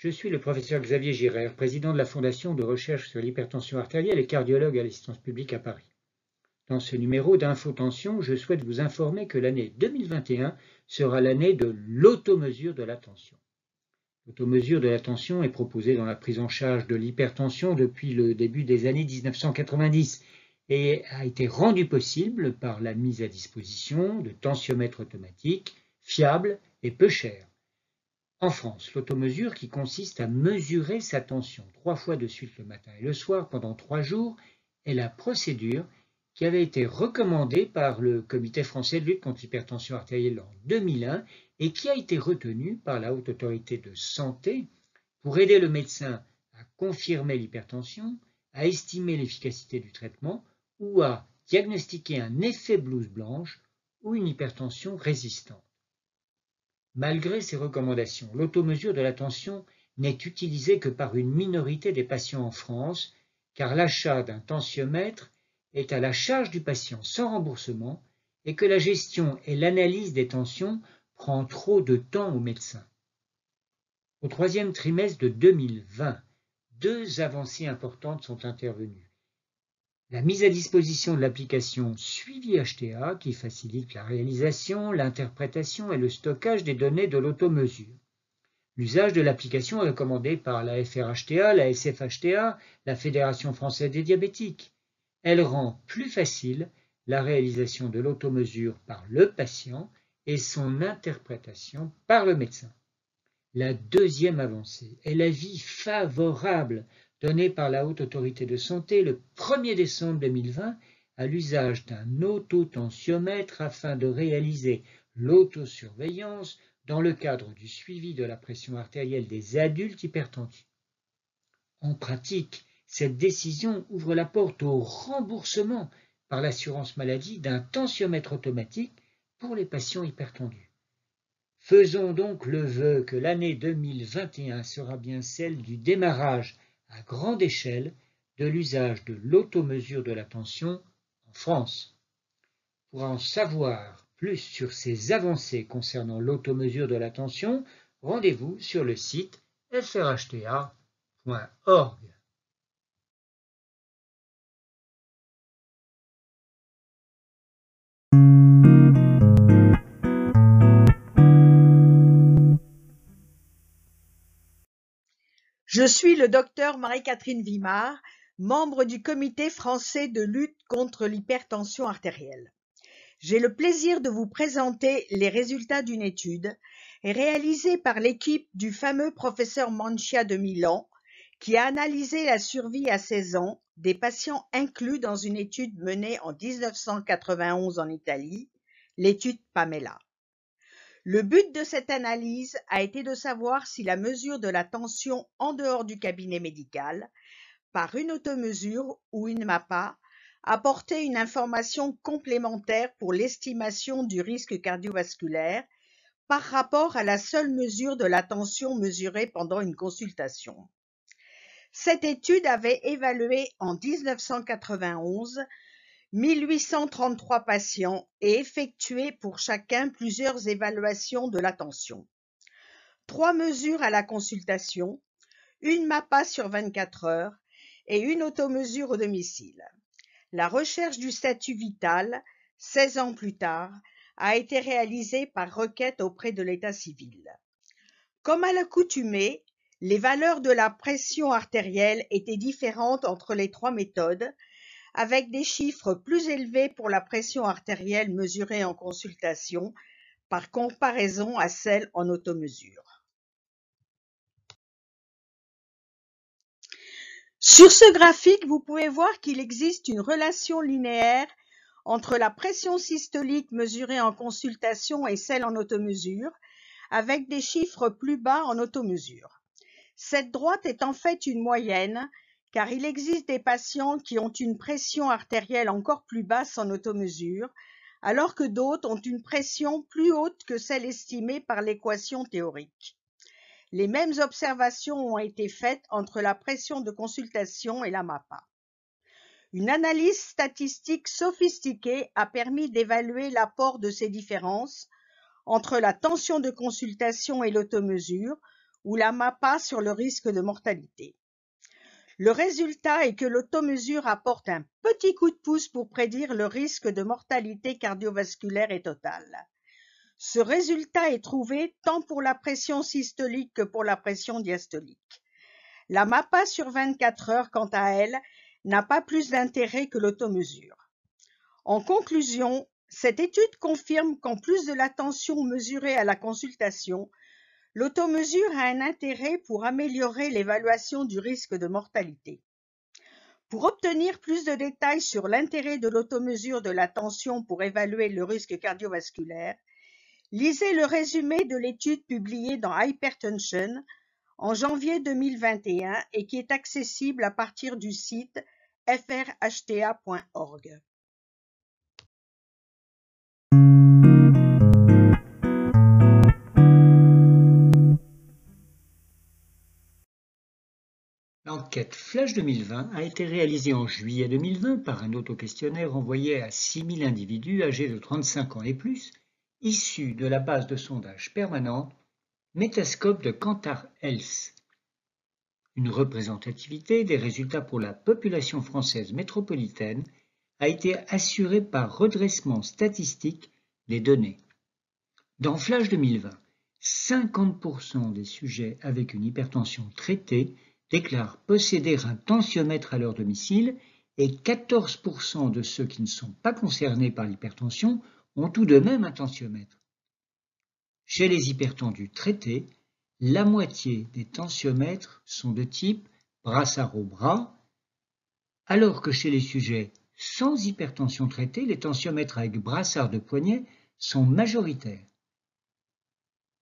Je suis le professeur Xavier Girard, président de la Fondation de recherche sur l'hypertension artérielle et cardiologue à l'assistance publique à Paris. Dans ce numéro d'Infotension, je souhaite vous informer que l'année 2021 sera l'année de l'automesure de la tension. L'automesure de la tension est proposée dans la prise en charge de l'hypertension depuis le début des années 1990 et a été rendue possible par la mise à disposition de tensiomètres automatiques fiables et peu chers. En France, l'automesure qui consiste à mesurer sa tension trois fois de suite le matin et le soir pendant trois jours est la procédure qui avait été recommandée par le Comité français de lutte contre l'hypertension artérielle en 2001 et qui a été retenue par la Haute Autorité de Santé pour aider le médecin à confirmer l'hypertension, à estimer l'efficacité du traitement ou à diagnostiquer un effet blouse blanche ou une hypertension résistante. Malgré ces recommandations, l'automesure de la tension n'est utilisée que par une minorité des patients en France, car l'achat d'un tensiomètre est à la charge du patient sans remboursement et que la gestion et l'analyse des tensions prend trop de temps au médecin. Au troisième trimestre de 2020, deux avancées importantes sont intervenues la mise à disposition de l'application Suivi HTA qui facilite la réalisation, l'interprétation et le stockage des données de l'automesure. L'usage de l'application est recommandé par la FRHTA, la SFHTA, la Fédération française des diabétiques. Elle rend plus facile la réalisation de l'automesure par le patient et son interprétation par le médecin. La deuxième avancée est l'avis favorable donné par la Haute Autorité de Santé le 1er décembre 2020 à l'usage d'un autotensiomètre afin de réaliser l'autosurveillance dans le cadre du suivi de la pression artérielle des adultes hypertendus. En pratique, cette décision ouvre la porte au remboursement par l'assurance maladie d'un tensiomètre automatique pour les patients hypertendus. Faisons donc le vœu que l'année 2021 sera bien celle du démarrage à grande échelle de l'usage de l'automesure de la tension en France. Pour en savoir plus sur ces avancées concernant l'automesure de la tension, rendez-vous sur le site frhta.org. Je suis le docteur Marie-Catherine Vimard, membre du Comité français de lutte contre l'hypertension artérielle. J'ai le plaisir de vous présenter les résultats d'une étude réalisée par l'équipe du fameux professeur Mancia de Milan qui a analysé la survie à 16 ans des patients inclus dans une étude menée en 1991 en Italie, l'étude Pamela. Le but de cette analyse a été de savoir si la mesure de la tension en dehors du cabinet médical, par une automesure ou une MAPA, apportait une information complémentaire pour l'estimation du risque cardiovasculaire par rapport à la seule mesure de la tension mesurée pendant une consultation. Cette étude avait évalué en 1991 1833 patients et effectué pour chacun plusieurs évaluations de la tension. Trois mesures à la consultation, une MAPA sur 24 heures et une automesure au domicile. La recherche du statut vital, 16 ans plus tard, a été réalisée par requête auprès de l'état civil. Comme à l'accoutumée, les valeurs de la pression artérielle étaient différentes entre les trois méthodes, avec des chiffres plus élevés pour la pression artérielle mesurée en consultation par comparaison à celle en automesure. Sur ce graphique, vous pouvez voir qu'il existe une relation linéaire entre la pression systolique mesurée en consultation et celle en automesure, avec des chiffres plus bas en automesure. Cette droite est en fait une moyenne car il existe des patients qui ont une pression artérielle encore plus basse en automesure, alors que d'autres ont une pression plus haute que celle estimée par l'équation théorique. Les mêmes observations ont été faites entre la pression de consultation et la MAPA. Une analyse statistique sophistiquée a permis d'évaluer l'apport de ces différences entre la tension de consultation et l'automesure, ou la MAPA sur le risque de mortalité. Le résultat est que l'automesure apporte un petit coup de pouce pour prédire le risque de mortalité cardiovasculaire et totale. Ce résultat est trouvé tant pour la pression systolique que pour la pression diastolique. La MAPA sur 24 heures, quant à elle, n'a pas plus d'intérêt que l'automesure. En conclusion, cette étude confirme qu'en plus de la tension mesurée à la consultation, l'automesure a un intérêt pour améliorer l'évaluation du risque de mortalité. Pour obtenir plus de détails sur l'intérêt de l'automesure de la tension pour évaluer le risque cardiovasculaire, lisez le résumé de l'étude publiée dans Hypertension en janvier 2021 et qui est accessible à partir du site frhta.org. L'enquête Flash 2020 a été réalisée en juillet 2020 par un autoquestionnaire envoyé à 6000 individus âgés de 35 ans et plus, issus de la base de sondage permanente Metascope de Kantar Health. Une représentativité des résultats pour la population française métropolitaine a été assurée par redressement statistique des données. Dans Flash 2020, 50% des sujets avec une hypertension traitée déclarent posséder un tensiomètre à leur domicile et 14% de ceux qui ne sont pas concernés par l'hypertension ont tout de même un tensiomètre. Chez les hypertendus traités, la moitié des tensiomètres sont de type brassard au bras, alors que chez les sujets sans hypertension traitée, les tensiomètres avec brassard de poignet sont majoritaires.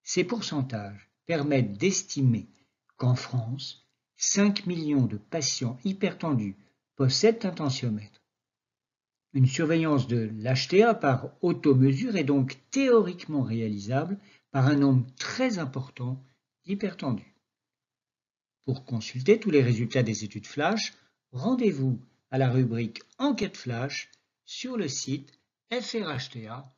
Ces pourcentages permettent d'estimer qu'en France, 5 millions de patients hypertendus possèdent un tensiomètre. Une surveillance de l'HTA par automesure est donc théoriquement réalisable par un nombre très important d'hypertendus. Pour consulter tous les résultats des études flash, rendez-vous à la rubrique Enquête flash sur le site frhta.org.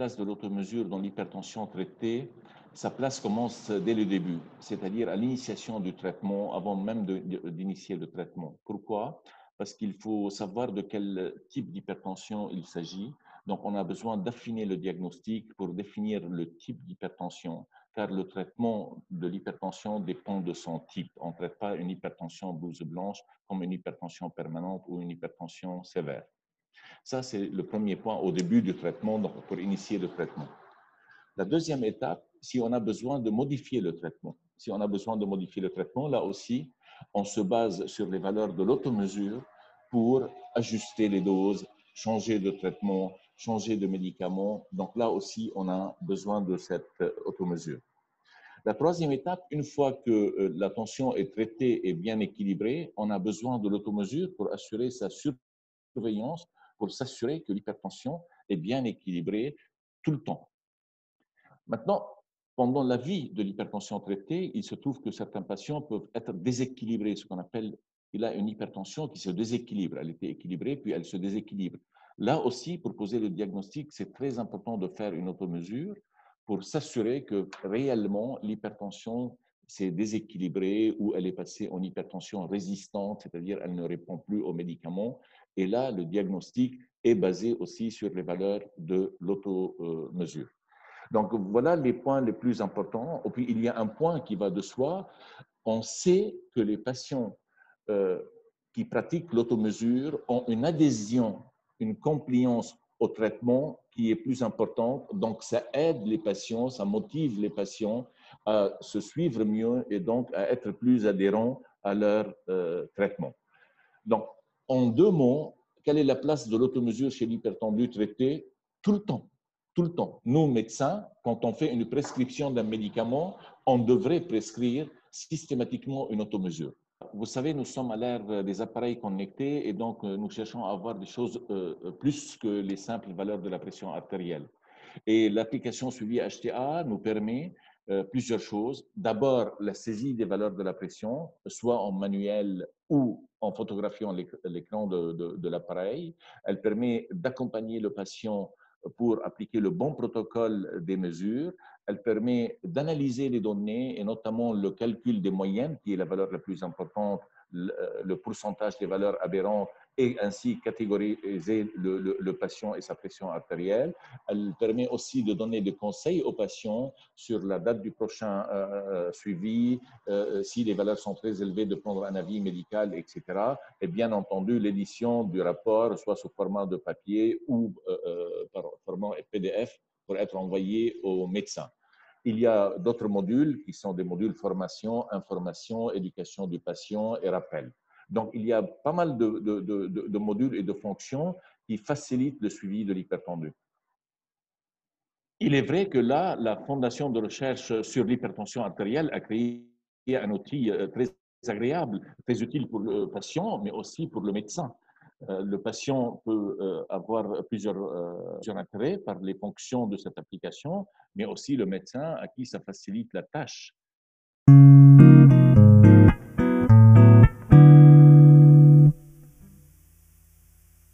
place de l'automesure dans l'hypertension traitée, sa place commence dès le début, c'est-à-dire à, l'initiation du traitement, avant même d'initier le traitement. Pourquoi? Parce qu'il faut savoir de quel type d'hypertension il s'agit. Donc, on a besoin d'affiner le diagnostic pour définir le type d'hypertension, car le traitement de l'hypertension dépend de son type. On ne traite pas une hypertension blouse blanche comme une hypertension permanente ou une hypertension sévère. Ça, c'est le premier point au début du traitement, donc pour initier le traitement. La deuxième étape, si on a besoin de modifier le traitement. Si on a besoin de modifier le traitement, là aussi, on se base sur les valeurs de l'automesure pour ajuster les doses, changer de traitement, changer de médicaments. Donc là aussi, on a besoin de cette automesure. La troisième étape, une fois que euh, la tension est traitée et bien équilibrée, on a besoin de l'automesure pour assurer sa surveillance pour s'assurer que l'hypertension est bien équilibrée tout le temps. Maintenant, pendant la vie de l'hypertension traitée, il se trouve que certains patients peuvent être déséquilibrés, ce qu'on appelle, il a une hypertension qui se déséquilibre. Elle était équilibrée, puis elle se déséquilibre. Là aussi, pour poser le diagnostic, c'est très important de faire une automesure pour s'assurer que réellement l'hypertension s'est déséquilibrée ou elle est passée en hypertension résistante, c'est-à-dire elle ne répond plus aux médicaments et là, le diagnostic est basé aussi sur les valeurs de l'automesure. Donc voilà les points les plus importants. Et puis il y a un point qui va de soi. On sait que les patients euh, qui pratiquent l'automesure ont une adhésion, une compliance au traitement qui est plus importante. Donc ça aide les patients, ça motive les patients à se suivre mieux et donc à être plus adhérents à leur euh, traitement. Donc en deux mots, quelle est la place de l'automesure chez l'hypertendu traité Tout le temps. Tout le temps. Nous, médecins, quand on fait une prescription d'un médicament, on devrait prescrire systématiquement une automesure. Vous savez, nous sommes à l'ère des appareils connectés et donc euh, nous cherchons à avoir des choses euh, euh, plus que les simples valeurs de la pression artérielle. Et l'application suivi HTA nous permet plusieurs choses. D'abord, la saisie des valeurs de la pression, soit en manuel ou en photographiant l'écran de, l'appareil. Elle permet d'accompagner le patient pour appliquer le bon protocole des mesures. Elle permet d'analyser les données et notamment le calcul des moyennes, qui est la valeur la plus importante, le pourcentage des valeurs aberrantes ainsi catégoriser le, patient et sa pression artérielle. Elle permet aussi de donner des conseils aux patients sur la date du prochain euh, euh, suivi, euh, si les valeurs sont très élevées, de prendre un avis médical, etc. Et bien entendu, l'édition du rapport, soit sous format de papier ou par format PDF, pour être envoyé au médecin. Il y a d'autres modules qui sont des modules formation, information, éducation du patient et rappel. Donc, il y a pas mal de, modules et de fonctions qui facilitent le suivi de l'hypertendu. Il est vrai que là, la Fondation de recherche sur l'hypertension artérielle a créé un outil euh, très agréable, très utile pour le patient, mais aussi pour le médecin. Euh, le patient peut euh, avoir plusieurs, plusieurs intérêts par les fonctions de cette application, mais aussi le médecin à qui ça facilite la tâche